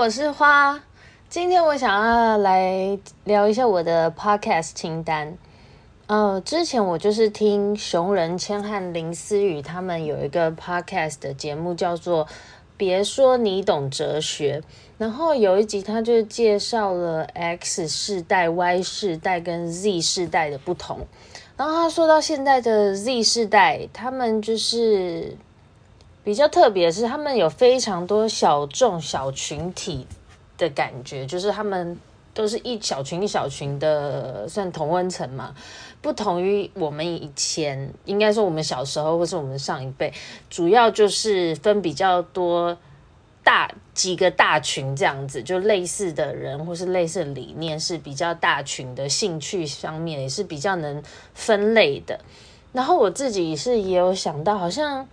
我是花。今天我想要来聊一下我的 podcast 清单。呃，之前我就是听熊仁谦和林思雨他们有一个 podcast 的节目，叫做《别说你懂哲学》。然后有一集，他就介绍了 X 世代、Y 世代跟 Z 世代的不同。然后他说到现在的 Z 世代，他们就是。比较特别的是，他们有非常多小众小群体的感觉，就是他们都是一小群一小群的，算同温层嘛。不同于我们以前，应该说我们小时候或是我们上一辈，主要就是分比较多大几个大群这样子，就类似的人或是类似的理念是比较大群的，兴趣方面也是比较能分类的。然后我自己是也有想到，好像。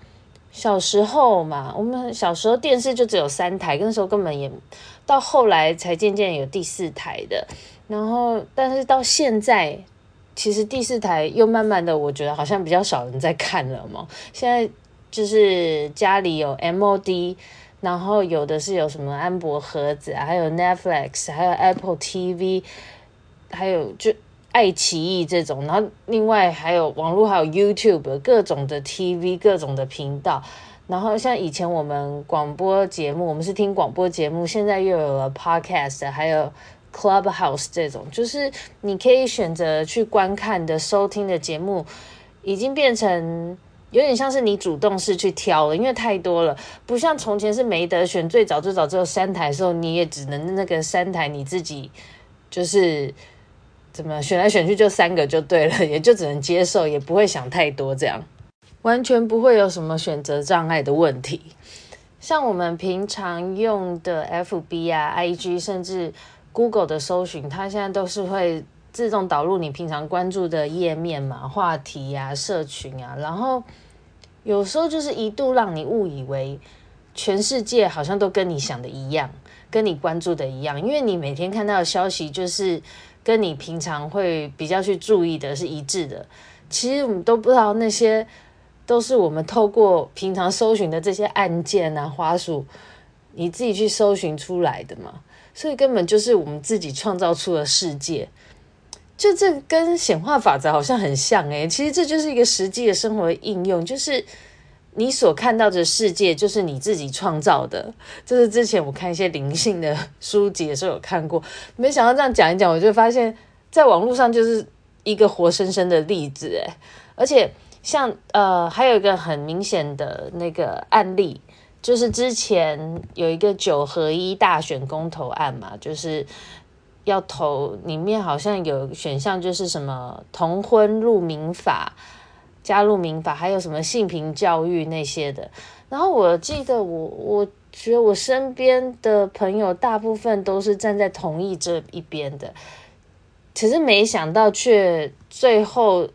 小时候嘛，我们小时候电视就只有三台，那时候根本也到后来才渐渐有第四台的。然后，但是到现在，其实第四台又慢慢的，我觉得好像比较少人在看了嘛。现在就是家里有 MOD，然后有的是有什么安博盒子啊，还有 Netflix，还有 Apple TV，还有就。爱奇艺这种，然后另外还有网络，还有 YouTube 各种的 TV，各种的频道。然后像以前我们广播节目，我们是听广播节目，现在又有了 Podcast，还有 Clubhouse 这种，就是你可以选择去观看的、收听的节目，已经变成有点像是你主动式去挑了，因为太多了，不像从前是没得选，最早最早只有三台的时候，你也只能那个三台你自己就是。怎么选来选去就三个就对了，也就只能接受，也不会想太多，这样完全不会有什么选择障碍的问题。像我们平常用的 FB 啊、IG，甚至 Google 的搜寻，它现在都是会自动导入你平常关注的页面嘛、话题啊、社群啊，然后有时候就是一度让你误以为全世界好像都跟你想的一样，跟你关注的一样，因为你每天看到的消息就是。跟你平常会比较去注意的是一致的，其实我们都不知道那些都是我们透过平常搜寻的这些按键啊、花鼠，你自己去搜寻出来的嘛，所以根本就是我们自己创造出的世界，就这跟显化法则好像很像诶、其实这就是一个实际的生活应用，就是。你所看到的世界就是你自己创造的，这是之前我看一些灵性的书籍的时候有看过，没想到这样讲一讲，我就发现，在网络上就是一个活生生的例子诶，而且像呃，还有一个很明显的那个案例，就是之前有一个九合一大选公投案嘛，就是要投，里面好像有选项就是什么同婚入民法。加入民法，还有什么性平教育那些的。然后我记得我，我觉得我身边的朋友大部分都是站在同意这一边的，可是没想到却最后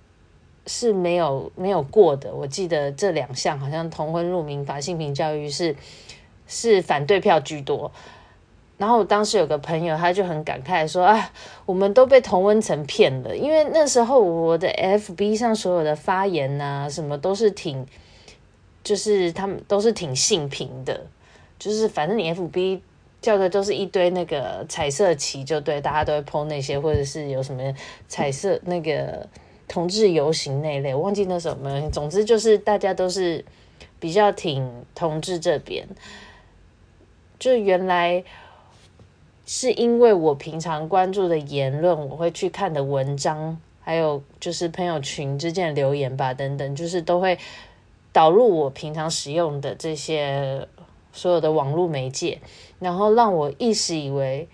是没有没有过的。我记得这两项好像同婚入民法、性平教育是是反对票居多。然后我当时有个朋友，他就很感慨说：“啊，我们都被同温层骗了，因为那时候我的 FB 上所有的发言啊，什么都是挺，就是他们都是挺性平的，就是反正你 FB 叫的都是一堆那个彩色旗，就对，大家都会 po 那些，或者是有什么彩色那个同志游行那类，我忘记那什么，总之就是大家都是比较挺同志这边，就原来。”是因为我平常关注的言论，我会去看的文章，还有就是朋友群之间的留言吧，等等，就是都会导入我平常使用的这些所有的网络媒介，然后让我一时以为，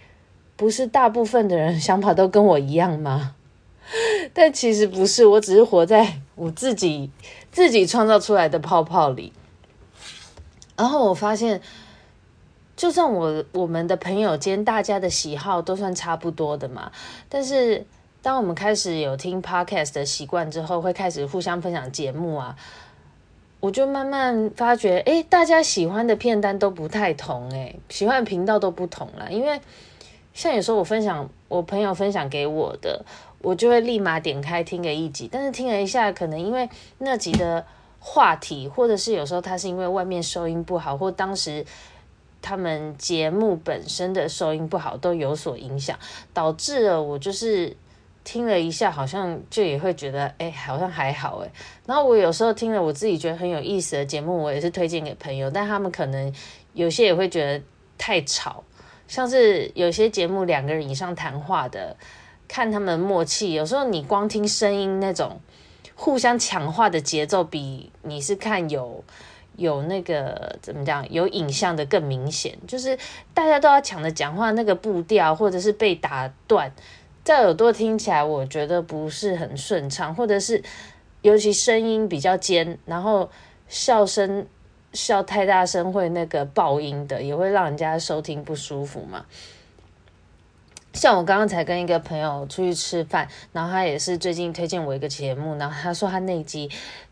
不是大部分的人 想法都跟我一样吗？但其实不是，我只是活在我自己自己创造出来的泡泡里，然后我发现。就算我我们的朋友间大家的喜好都算差不多的嘛，但是当我们开始有听 podcast 的习惯之后，会开始互相分享节目啊，我就慢慢发觉，诶，大家喜欢的片单都不太同，诶，喜欢的频道都不同了。因为像有时候我分享我朋友分享给我的，我就会立马点开听个一集，但是听了一下，可能因为那集的话题，或者是有时候他是因为外面收音不好，或当时。他们节目本身的收音不好都有所影响，导致了我就是听了一下，好像就也会觉得，哎，好像还好，哎。然后我有时候听了我自己觉得很有意思的节目，我也是推荐给朋友，但他们可能有些也会觉得太吵，像是有些节目两个人以上谈话的，看他们默契，有时候你光听声音那种互相强化的节奏，比你是看有。有那个怎么讲？有影像的更明显，就是大家都要抢着讲话，那个步调或者是被打断，在耳朵听起来，我觉得不是很顺畅，或者是尤其声音比较尖，然后笑声笑太大声会那个爆音的，也会让人家收听不舒服嘛。像我刚刚才跟一个朋友出去吃饭，然后他也是最近推荐我一个节目，然后他说他那集。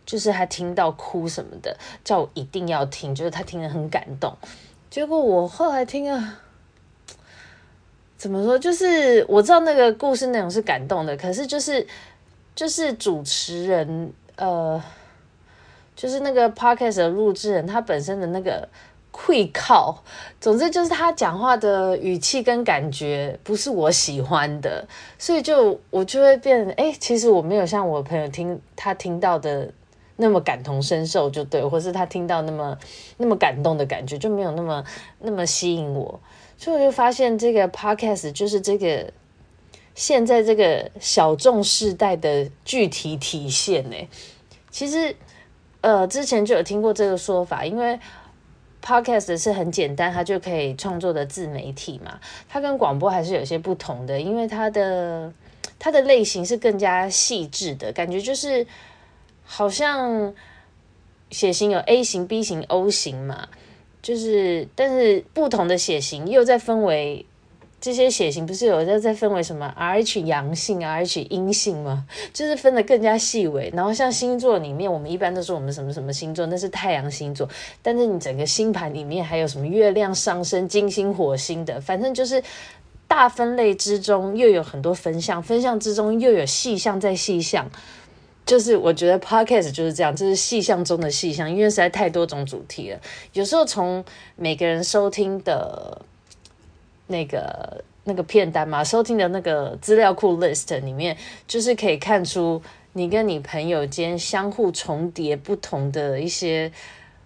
就是他听到哭什么的，叫我一定要听，就是他听得很感动。结果我后来听啊，怎么说？就是我知道那个故事内容是感动的，可是就是就是主持人呃，就是那个 podcast 的录制人，他本身的那个会靠，总之就是他讲话的语气跟感觉不是我喜欢的，所以就我就会变成，哎，其实我没有像我朋友听他听到的。那么感同身受就对，或是他听到那么那么感动的感觉就没有那么那么吸引我，所以我就发现这个 podcast 就是这个现在这个小众世代的具体体现呢。其实呃之前就有听过这个说法，因为 podcast 是很简单，它就可以创作的自媒体嘛，它跟广播还是有些不同的，因为它的它的类型是更加细致的感觉，就是。好像血型有 A 型、B 型、O 型嘛，就是但是不同的血型又在分为这些血型，不是有在在分为什么 RH 阳性、RH 阴性吗？就是分得更加细微。然后像星座里面，我们一般都说我们什么什么星座，那是太阳星座。但是你整个星盘里面还有什么月亮上升、金星、火星的，反正就是大分类之中又有很多分项，分项之中又有细项再细项。就是我觉得 podcast 就是这样，这是细项中的细项，因为实在太多种主题了。有时候从每个人收听的那个那个片单嘛，收听的那个资料库 list 里面，就是可以看出你跟你朋友间相互重叠不同的一些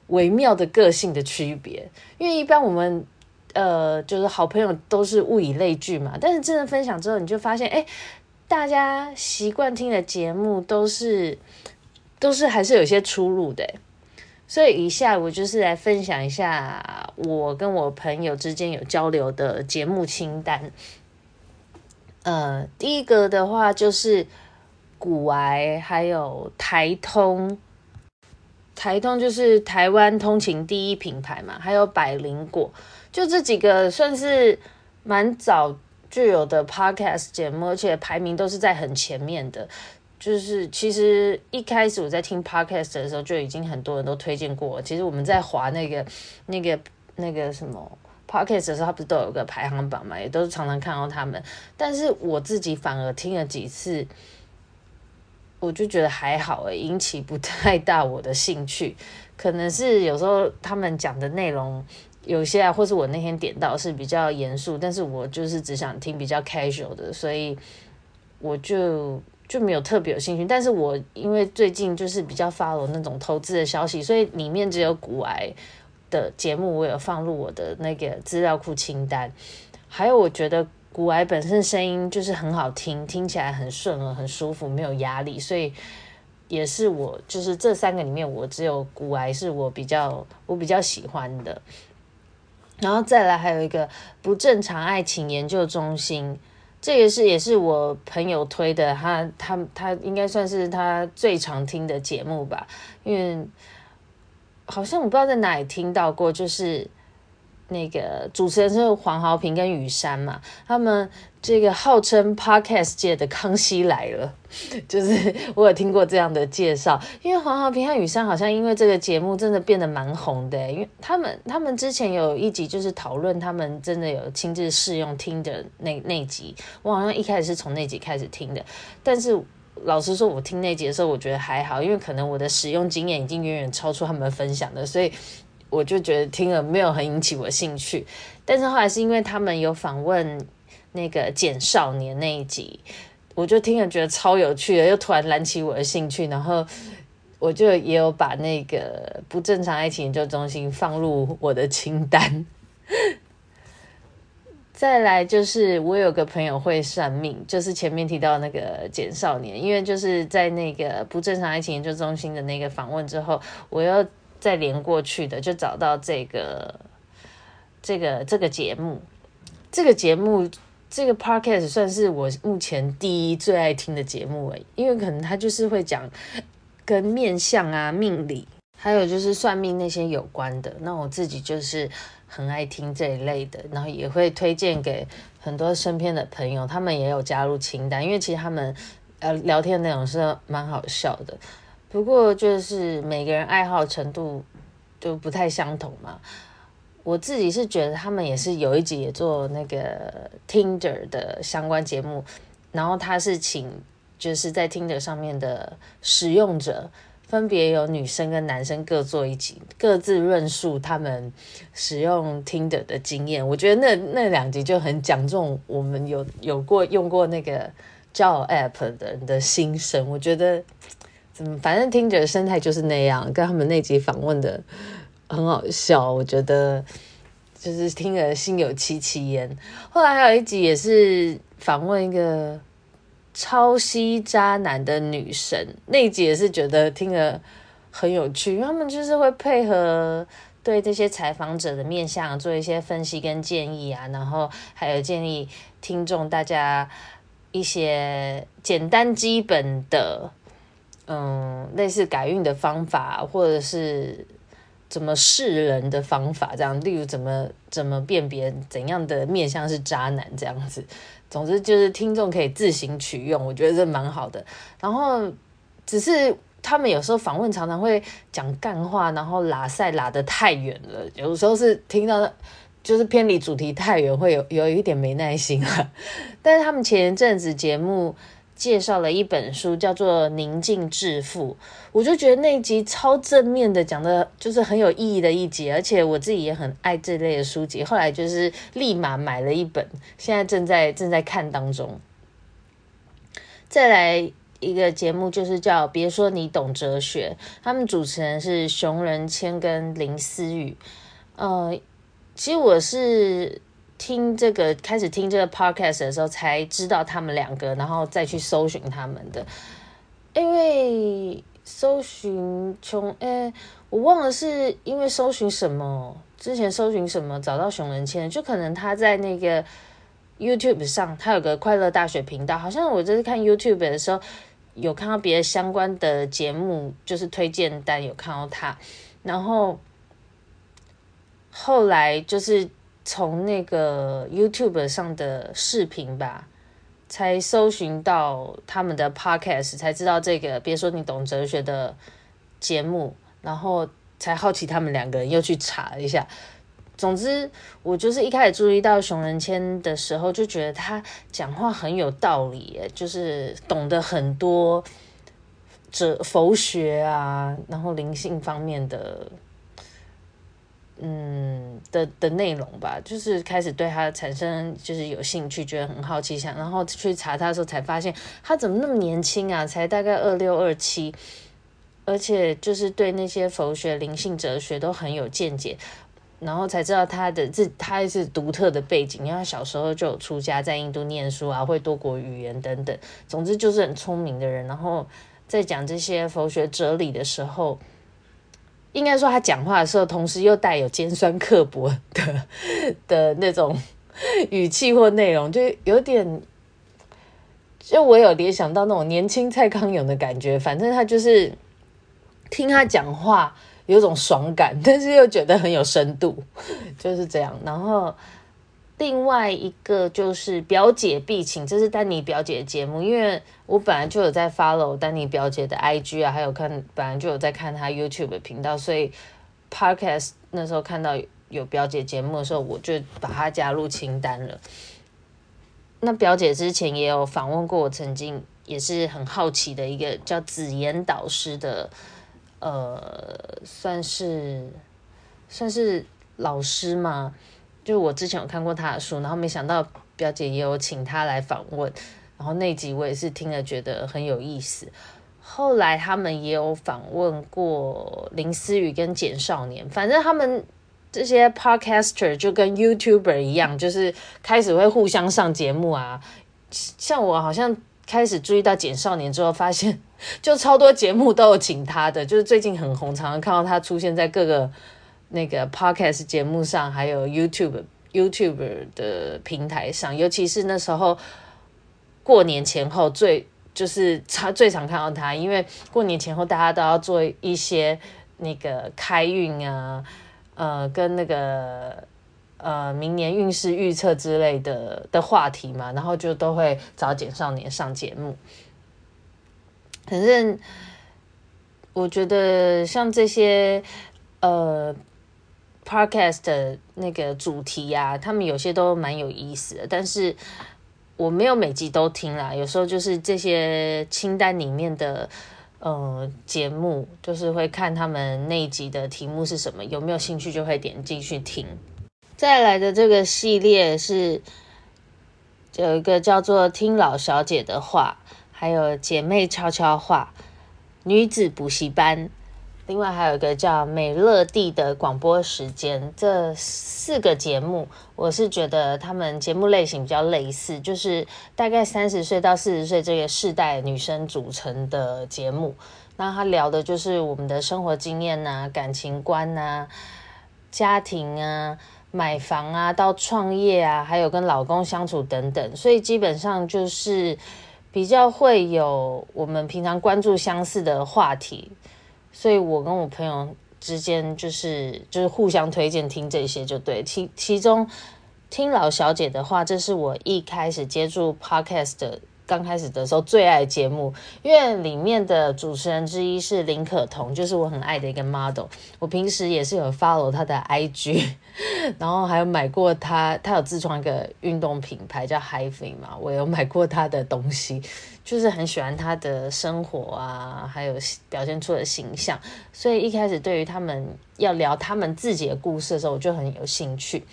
微妙的个性的区别。因为一般我们呃，就是好朋友都是物以类聚嘛，但是真的分享之后，你就发现，哎。大家习惯听的节目都是都是还是有些出入的，所以以下我就是来分享一下我跟我朋友之间有交流的节目清单。呃，第一个的话就是古癌，还有台通，台通就是台湾通勤第一品牌嘛，还有百灵果，就这几个算是蛮早。具有的 podcast 节目，而且排名都是在很前面的。就是其实一开始我在听 podcast 的时候，就已经很多人都推荐过。其实我们在划那个、那个、那个什么 podcast 的时候，它不是都有个排行榜嘛？也都是常常看到他们。但是我自己反而听了几次，我就觉得还好诶，引起不太大我的兴趣。可能是有时候他们讲的内容。有些啊，或是我那天点到是比较严肃，但是我就是只想听比较 casual 的，所以我就就没有特别有兴趣。但是我因为最近就是比较 follow 那种投资的消息，所以里面只有股癌的节目，我有放入我的那个资料库清单。还有，我觉得古癌本身声音就是很好听，听起来很顺耳、很舒服，没有压力，所以也是我就是这三个里面，我只有古癌是我比较我比较喜欢的。然后再来还有一个不正常爱情研究中心，这个是也是我朋友推的，他他他应该算是他最常听的节目吧，因为好像我不知道在哪里听到过，就是。那个主持人是黄豪平跟雨山嘛，他们这个号称 podcast 界的康熙来了，就是我有听过这样的介绍。因为黄豪平和雨山好像因为这个节目真的变得蛮红的，因为他们他们之前有一集就是讨论他们真的有亲自试用听的那那集，我好像一开始是从那集开始听的，但是老实说，我听那集的时候我觉得还好，因为可能我的使用经验已经远远超出他们分享的，所以。我就觉得听了没有很引起我兴趣。但是后来是因为他们有访问那个简少年那一集，我就听了觉得超有趣的，又突然燃起我的兴趣，然后我就也有把那个不正常爱情研究中心放入我的清单。再来就是我有个朋友会算命，就是前面提到那个简少年，因为就是在那个不正常爱情研究中心的那个访问之后，我又再连过去的，就找到这个这个这个节目，这个节目这个 podcast 算是我目前第一最爱听的节目诶，因为可能他就是会讲跟面相啊、命理，还有就是算命那些有关的，那我自己就是。很爱听这一类的，然后也会推荐给很多身边的朋友，他们也有加入清单，因为其实他们呃聊天内容是蛮好笑的，不过就是每个人爱好程度就不太相同嘛。我自己是觉得他们也是有一集也做那个 Tinder 的相关节目，然后他是请就是在 Tinder 上面的使用者。分别有女生跟男生各做一集，各自论述他们使用 Tinder 的经验。我觉得那那两集就很讲中我们有有过用过那个交友 App 的人的心声。我觉得怎么反正 Tinder 的生态就是那样，跟他们那集访问的很好笑。我觉得就是听了心有戚戚焉。后来还有一集也是访问一个。超吸渣男的女神那一集也是觉得听了很有趣，他们就是会配合对这些采访者的面相做一些分析跟建议啊，然后还有建议听众大家一些简单基本的，嗯，类似改运的方法，或者是怎么识人的方法，这样，例如怎么怎么辨别怎样的面相是渣男这样子。总之就是听众可以自行取用，我觉得这蛮好的。然后只是他们有时候访问常常会讲干话，然后拉赛拉得太远了，有时候是听到就是偏离主题太远，会有有一点没耐心啊。但是他们前一阵子节目。介绍了一本书，叫做《宁静致富》，我就觉得那一集超正面的，讲的就是很有意义的一集，而且我自己也很爱这类的书籍。后来就是立马买了一本，现在正在正在看当中。再来一个节目，就是叫《别说你懂哲学》，他们主持人是熊仁谦跟林思雨。呃，其实我是。听这个开始听这个 podcast 的时候，才知道他们两个，然后再去搜寻他们的。因为搜寻穷，哎，我忘了是因为搜寻什么，之前搜寻什么找到熊仁谦，就可能他在那个 YouTube 上，他有个快乐大学频道，好像我这次看 YouTube 的时候，有看到别的相关的节目，就是推荐单有看到他，然后后来就是。从那个 YouTube 上的视频吧，才搜寻到他们的 Podcast，才知道这个。别说你懂哲学的节目，然后才好奇他们两个人，又去查一下。总之，我就是一开始注意到熊仁谦的时候，就觉得他讲话很有道理，就是懂得很多哲佛学啊，然后灵性方面的。嗯的的内容吧，就是开始对他产生就是有兴趣，觉得很好奇，想然后去查他的时候才发现他怎么那么年轻啊，才大概二六二七，而且就是对那些佛学、灵性、哲学都很有见解，然后才知道他的这他是独特的背景，因为他小时候就有出家在印度念书啊，会多国语言等等，总之就是很聪明的人，然后在讲这些佛学哲理的时候。应该说，他讲话的时候，同时又带有尖酸刻薄 的的那种语气或内容，就有点，就我有联想到那种年轻蔡康永的感觉。反正他就是听他讲话有种爽感，但是又觉得很有深度，就是这样。然后。另外一个就是表姐必请，这是丹尼表姐的节目，因为我本来就有在 follow 丹尼表姐的 IG 啊，还有看本来就有在看她 YouTube 频道，所以 Podcast 那时候看到有表姐节目的时候，我就把她加入清单了。那表姐之前也有访问过我，曾经也是很好奇的一个叫紫妍导师的，呃，算是。算是老师嘛，就我之前有看过他的书，然后没想到表姐也有请他来访问，然后那集我也是听了觉得很有意思。后来他们也有访问过林思雨跟简少年，反正他们这些 podcaster 就跟 YouTuber 一样，就是开始会互相上节目啊。像我好像开始注意到简少年之后，发现 就超多节目都有请他的，就是最近很红，常常看到他出现在各个那个 podcast 节目上，还有 YouTube、YouTube 的平台上，尤其是那时候过年前后最。就是他最常看到他，因为过年前后大家都要做一些那个开运啊，呃，跟那个呃明年运势预测之类的的话题嘛，然后就都会找简少年上节目。反正我觉得像这些呃 podcast 的那个主题呀、啊，他们有些都蛮有意思的，但是。我没有每集都听啦，有时候就是这些清单里面的呃节目，就是会看他们那一集的题目是什么，有没有兴趣就会点进去听。再来的这个系列是有一个叫做“听老小姐的话”，还有“姐妹悄悄话”、“女子补习班”。另外还有一个叫美乐蒂的广播时间，这四个节目，我是觉得他们节目类型比较类似，就是大概三十岁到四十岁这个世代女生组成的节目。那他聊的就是我们的生活经验啊、感情观啊、家庭啊、买房啊、到创业啊，还有跟老公相处等等。所以基本上就是比较会有我们平常关注相似的话题。所以我跟我朋友之间就是就是互相推荐听这些就对，其其中听老小姐的话，这是我一开始接触 podcast 的。刚开始的时候最爱节目，因为里面的主持人之一是林可彤，就是我很爱的一个 model。我平时也是有 follow 他的 IG，然后还有买过他，他有自创一个运动品牌叫 Hi-Fi 嘛，我有买过他的东西，就是很喜欢他的生活啊，还有表现出的形象，所以一开始对于他们要聊他们自己的故事的时候，我就很有兴趣。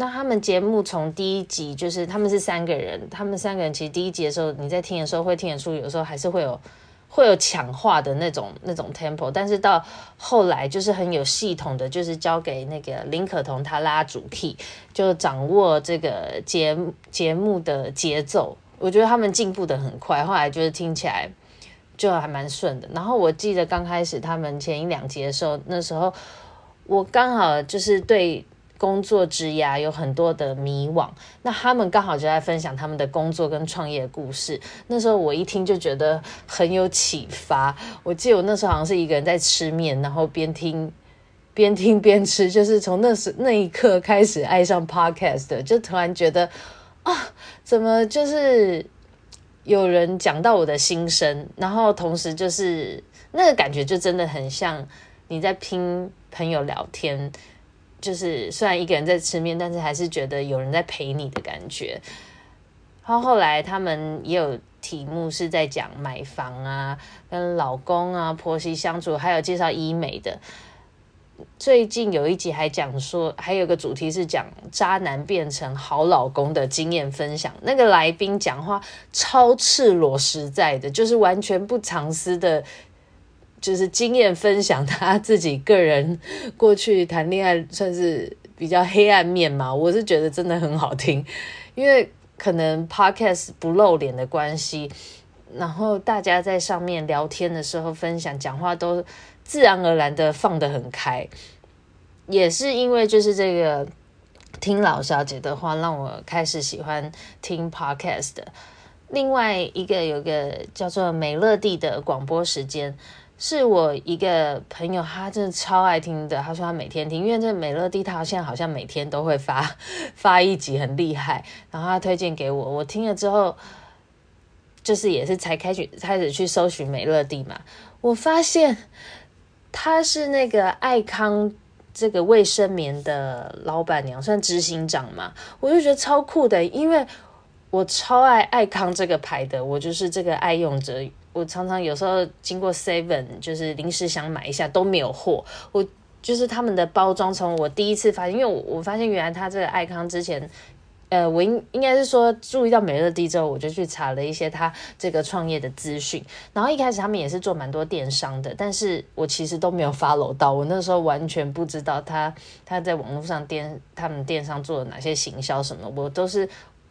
那他们节目从第一集就是他们是三个人，他们三个人其实第一集的时候你在听的时候会听得出，有时候还是会有会有抢话的那种那种 tempo，但是到后来就是很有系统的，就是交给那个林可彤他拉主 key，就掌握这个节节目的节奏。我觉得他们进步的很快，后来就是听起来就还蛮顺的。然后我记得刚开始他们前一两集的时候，那时候我刚好就是对。工作职涯有很多的迷惘，那他们刚好就在分享他们的工作跟创业故事。那时候我一听就觉得很有启发。我记得我那时候好像是一个人在吃面，然后边听边听边吃，就是从那时那一刻开始爱上 podcast，就突然觉得啊，怎么就是有人讲到我的心声，然后同时就是那个感觉就真的很像你在听朋友聊天。就是虽然一个人在吃面，但是还是觉得有人在陪你的感觉。然后后来他们也有题目是在讲买房啊，跟老公啊、婆媳相处，还有介绍医美的。最近有一集还讲说，还有个主题是讲渣男变成好老公的经验分享。那个来宾讲话超赤裸实在的，就是完全不藏私的。就是经验分享他 自己个人过去谈恋爱算是比较黑暗面嘛，我是觉得真的很好听，因为可能 podcast 不露脸的关系，然后大家在上面聊天的时候分享讲话都自然而然的放得很开，也是因为就是这个听老小姐的话，让我开始喜欢听 podcast。另外一个有个叫做美乐蒂的广播时间。是我一个朋友，他真的超爱听的。他说他每天听，因为这美乐蒂他现在好像每天都会发 发一集，很厉害。然后他推荐给我，我听了之后，就是也是才开始开始去搜寻美乐蒂嘛。我发现他是那个爱康这个卫生棉的老板娘，算执行长嘛。我就觉得超酷的，因为我超爱爱康这个牌的，我就是这个爱用者。我常常有时候经过 Seven，就是临时想买一下都没有货。我就是他们的包装，从我第一次发现，因为我我发现原来他这个爱康之前。呃，我应应该是说注意到美乐蒂之后，我就去查了一些他这个创业的资讯。然后一开始他们也是做蛮多电商的，但是我其实都没有 follow 到，我那时候完全不知道他他在网络上电他们电商做了哪些行销什么，我都是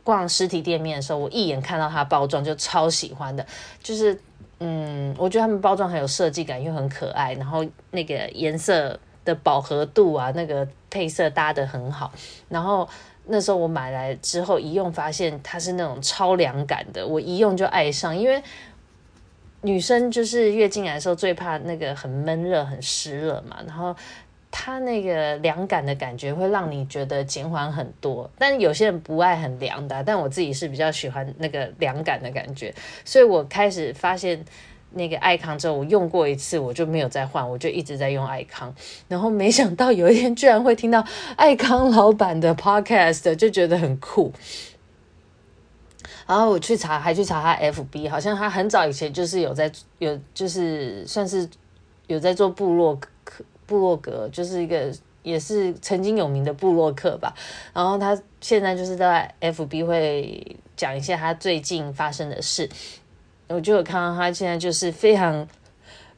逛实体店面的时候，我一眼看到它包装就超喜欢的，就是嗯，我觉得他们包装很有设计感，又很可爱，然后那个颜色的饱和度啊，那个配色搭得很好，然后。那时候我买来之后一用，发现它是那种超凉感的，我一用就爱上。因为女生就是月经来的时候最怕那个很闷热、很湿热嘛，然后它那个凉感的感觉会让你觉得减缓很多。但有些人不爱很凉的，但我自己是比较喜欢那个凉感的感觉，所以我开始发现。那个爱康之后，我用过一次，我就没有再换，我就一直在用爱康。然后没想到有一天居然会听到爱康老板的 podcast，就觉得很酷。然后我去查，还去查他 FB，好像他很早以前就是有在有，就是算是有在做部落客、部落格，就是一个也是曾经有名的部落客吧。然后他现在就是在 FB 会讲一下他最近发生的事。我就有看到他现在就是非常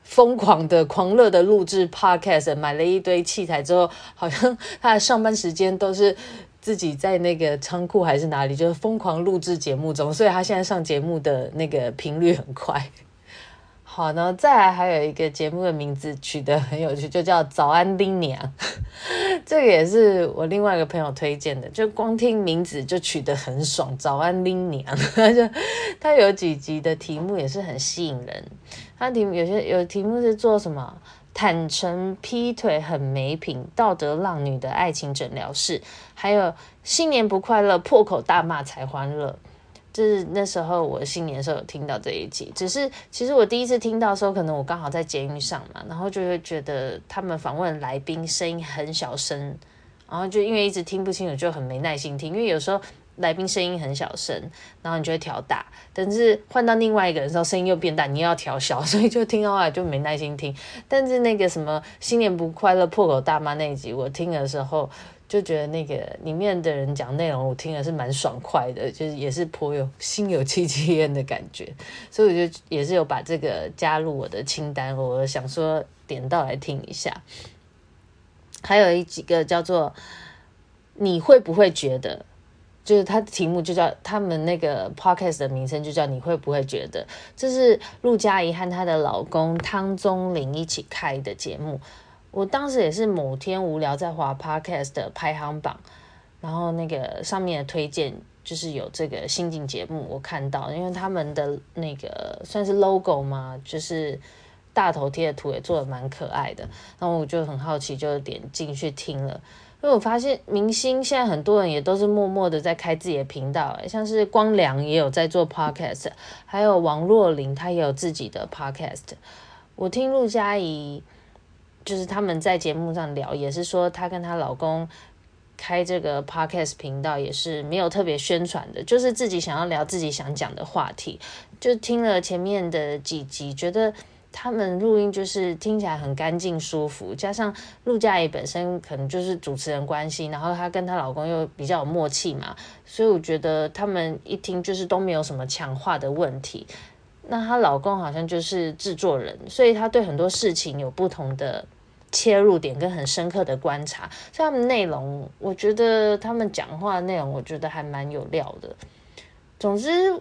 疯狂的、狂热的录制 podcast，买了一堆器材之后，好像他的上班时间都是自己在那个仓库还是哪里，就是疯狂录制节目中，所以他现在上节目的那个频率很快。好，然后再来还有一个节目的名字取得很有趣，就叫早安拎娘。这个也是我另外一个朋友推荐的，就光听名字就取得很爽。早安拎娘，他 就他有几集的题目也是很吸引人。他题目有些有题目是做什么？坦诚劈腿很没品，道德浪女的爱情诊疗室，还有新年不快乐，破口大骂才欢乐。就是那时候我新年的时候有听到这一集，只是其实我第一次听到的时候，可能我刚好在捷运上嘛，然后就会觉得他们访问来宾声音很小声，然后就因为一直听不清楚，就很没耐心听。因为有时候来宾声音很小声，然后你就会调大，但是换到另外一个人的时候，声音又变大，你又要调小，所以就听到后来就没耐心听。但是那个什么新年不快乐破口大骂那一集，我听的时候。就觉得那个里面的人讲内容，我听的是蛮爽快的，就是也是颇有心有戚戚焉的感觉，所以我就也是有把这个加入我的清单，我想说点到来听一下。还有一几个叫做你会不会觉得，就是它的题目就叫他们那个 podcast 的名称就叫你会不会觉得，这是陆佳怡和她的老公汤宗霖一起开的节目。我当时也是某天无聊在滑 Podcast 的排行榜，然后那个上面的推荐就是有这个新进节目，我看到，因为他们的那个算是 logo 嘛，就是大头贴的图也做得蛮可爱的，然后我就很好奇，就点进去听了。因为我发现明星现在很多人也都是默默的在开自己的频道，像是光良也有在做 Podcast，还有王若琳她也有自己的 Podcast。我听陆佳怡。就是他们在节目上聊，也是说她跟她老公开这个 podcast 频道也是没有特别宣传的，就是自己想要聊自己想讲的话题。就听了前面的几集，觉得他们录音就是听起来很干净舒服，加上陆佳怡本身可能就是主持人关系，然后她跟她老公又比较有默契嘛，所以我觉得他们一听就是都没有什么强化的问题。那她老公好像就是制作人，所以他对很多事情有不同的。切入点跟很深刻的观察，所以他们内容，我觉得他们讲话内容，我觉得还蛮有料的。总之，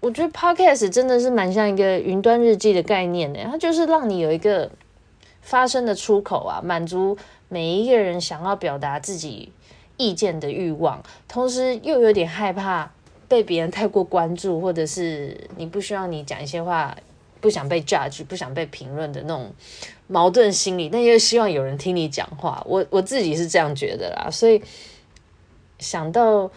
我觉得 Podcast 真的是蛮像一个云端日记的概念的，它就是让你有一个发声的出口啊，满足每一个人想要表达自己意见的欲望，同时又有点害怕被别人太过关注，或者是你不需要你讲一些话。不想被 judge，不想被评论的那种矛盾心理，但又希望有人听你讲话。我我自己是这样觉得啦，所以想到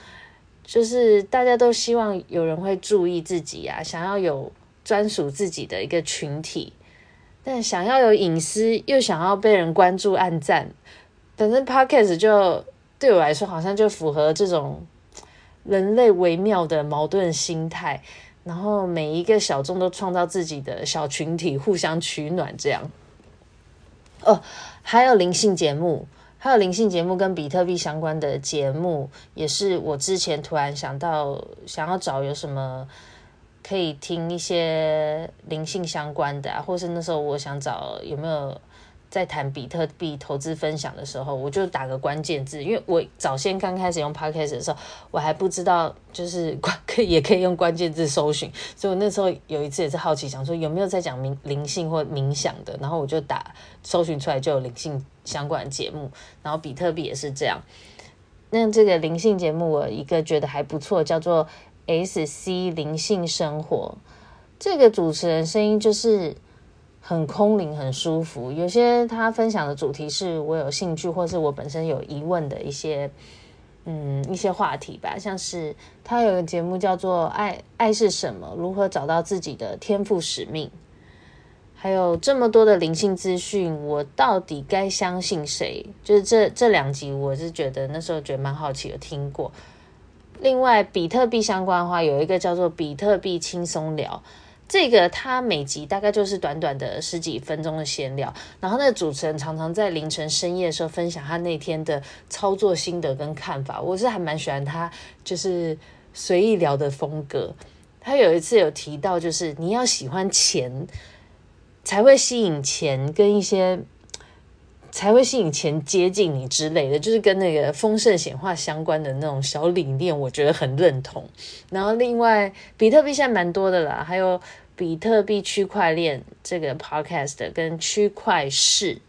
就是大家都希望有人会注意自己啊，想要有专属自己的一个群体，但想要有隐私，又想要被人关注、按赞。反正 podcast 就对我来说，好像就符合这种人类微妙的矛盾心态。然后每一个小众都创造自己的小群体，互相取暖，这样。哦，还有灵性节目，还有灵性节目跟比特币相关的节目，也是我之前突然想到想要找有什么可以听一些灵性相关的啊，或是那时候我想找有没有。在谈比特币投资分享的时候，我就打个关键字，因为我早先刚开始用 Podcast 的时候，我还不知道就是 可也可以用关键字搜寻，所以我那时候有一次也是好奇，想说有没有在讲冥灵性或冥想的，然后我就打搜寻出来就有灵性相关的节目，然后比特币也是这样。那这个灵性节目我一个觉得还不错，叫做 SC 灵性生活，这个主持人声音就是。很空灵，很舒服。有些他分享的主题是我有兴趣，或是我本身有疑问的一些，嗯，一些话题吧。像是他有个节目叫做《爱爱是什么？如何找到自己的天赋使命》，还有这么多的灵性资讯，我到底该相信谁？就是这这两集，我是觉得那时候觉得蛮好奇，有听过。另外，比特币相关的话，有一个叫做比特币轻松聊。这个他每集大概就是短短的十几分钟的闲聊，然后那个主持人常常在凌晨深夜的时候分享他那天的操作心得跟看法，我是还蛮喜欢他就是随意聊的风格。他有一次有提到，就是你要喜欢钱，才会吸引钱跟一些才会吸引钱接近你之类的，就是跟那个丰盛显化相关的那种小理念，我觉得很认同。然后另外，比特币现在蛮多的啦，还有。比特币区块链这个 podcast 跟区块势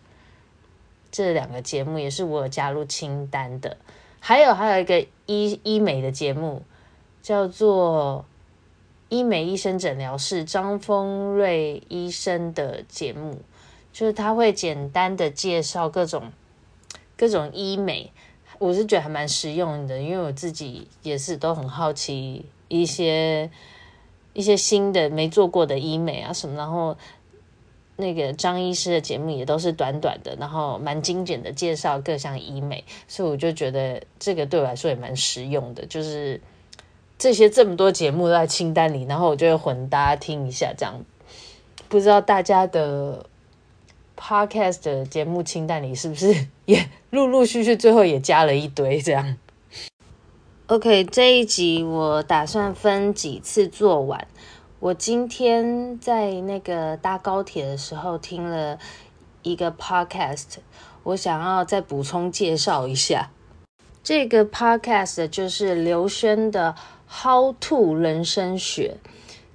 这两个节目也是我有加入清单的，还有还有一个医医美的节目叫做医美医生诊疗室，张丰瑞医生的节目，就是他会简单的介绍各种各种医美，我是觉得还蛮实用的，因为我自己也是都很好奇一些。一些新的没做过的医美啊什么，然后那个张医师的节目也都是短短的，然后蛮精简的介绍各项医美，所以我就觉得这个对我来说也蛮实用的。就是这些这么多节目都在清单里，然后我就会混搭听一下，这样不知道大家的 podcast 的节目清单里是不是 也陆陆续续最后也加了一堆这样。OK，这一集我打算分几次做完。我今天在那个搭高铁的时候听了一个 Podcast，我想要再补充介绍一下。这个 Podcast 就是刘轩的 How to 人生学，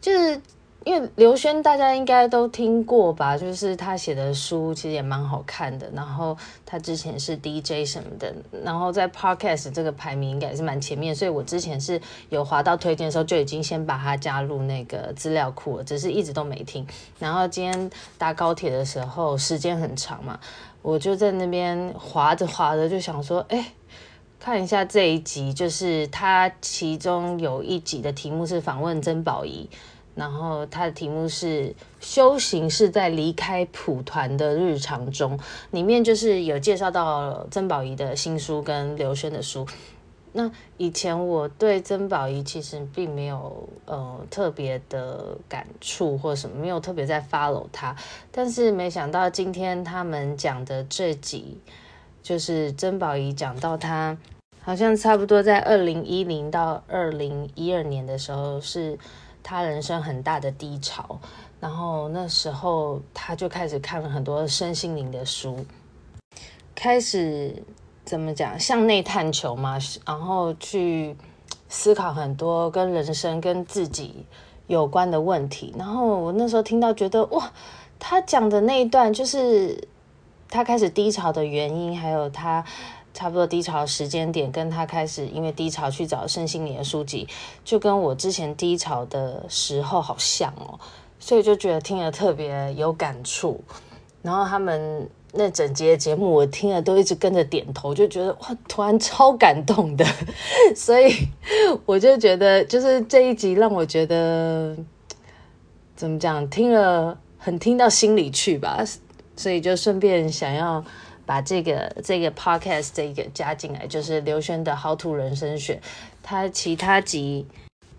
就是。因为刘轩大家应该都听过吧，就是他写的书其实也蛮好看的。然后他之前是 DJ 什么的，然后在 Podcast 这个排名应该也是蛮前面，所以我之前是有滑到推荐的时候就已经先把它加入那个资料库了，只是一直都没听。然后今天搭高铁的时候时间很长嘛，我就在那边滑着滑着就想说，哎，看一下这一集，就是他其中有一集的题目是访问曾宝仪。然后他的题目是“修行是在离开蒲团的日常中”，里面就是有介绍到曾宝仪的新书跟刘轩的书。那以前我对曾宝仪其实并没有呃特别的感触或什么，没有特别在 follow 他。但是没想到今天他们讲的这集，就是曾宝仪讲到他好像差不多在二零一零到二零一二年的时候是。他人生很大的低潮，然后那时候他就开始看了很多身心灵的书，开始怎么讲向内探求嘛，然后去思考很多跟人生跟自己有关的问题。然后我那时候听到觉得哇，他讲的那一段就是他开始低潮的原因，还有他。差不多低潮的时间点，跟他开始因为低潮去找身心灵的书籍，就跟我之前低潮的时候好像哦，所以就觉得听了特别有感触。然后他们那整节节目，我听了都一直跟着点头，就觉得哇，突然超感动的。所以我就觉得，就是这一集让我觉得怎么讲，听了很听到心里去吧。所以就顺便想要。把这个这个 podcast 这个加进来，就是刘轩的《How to 人生学》。他其他集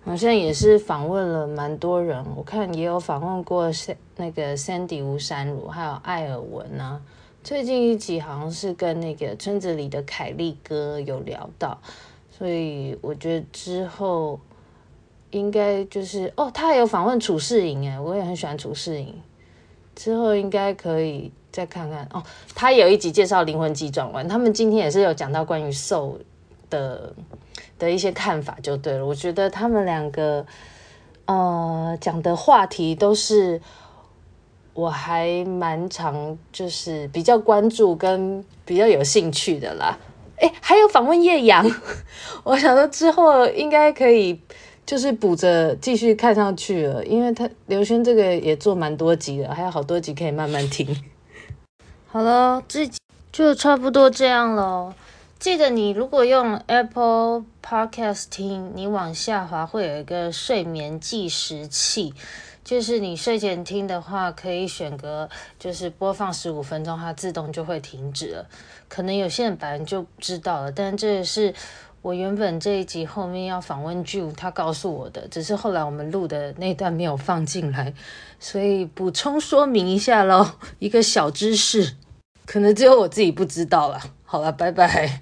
好像也是访问了蛮多人，我看也有访问过那个 Sandy 吴珊如，还有艾尔文啊最近一集好像是跟那个村子里的凯利哥有聊到，所以我觉得之后应该就是哦，他还有访问楚世颖哎，我也很喜欢楚世颖，之后应该可以再看看哦。他有一集介绍灵魂急转弯，他们今天也是有讲到关于兽的的一些看法，就对了。我觉得他们两个呃讲的话题都是。我还蛮常，就是比较关注跟比较有兴趣的啦。诶，还有访问叶阳，我想说之后应该可以，就是补着继续看上去了，因为他刘轩这个也做蛮多集的，还有好多集可以慢慢听。好了，这就差不多这样咯。记得你如果用 Apple Podcast 听，你往下滑会有一个睡眠计时器。就是你睡前听的话，可以选个就是播放十五分钟，它自动就会停止了。可能有些人本来就知道了，但这是我原本这一集后面要访问 Ju 他告诉我的，只是后来我们录的那段没有放进来，所以补充说明一下喽，一个小知识，可能只有我自己不知道了好了拜拜。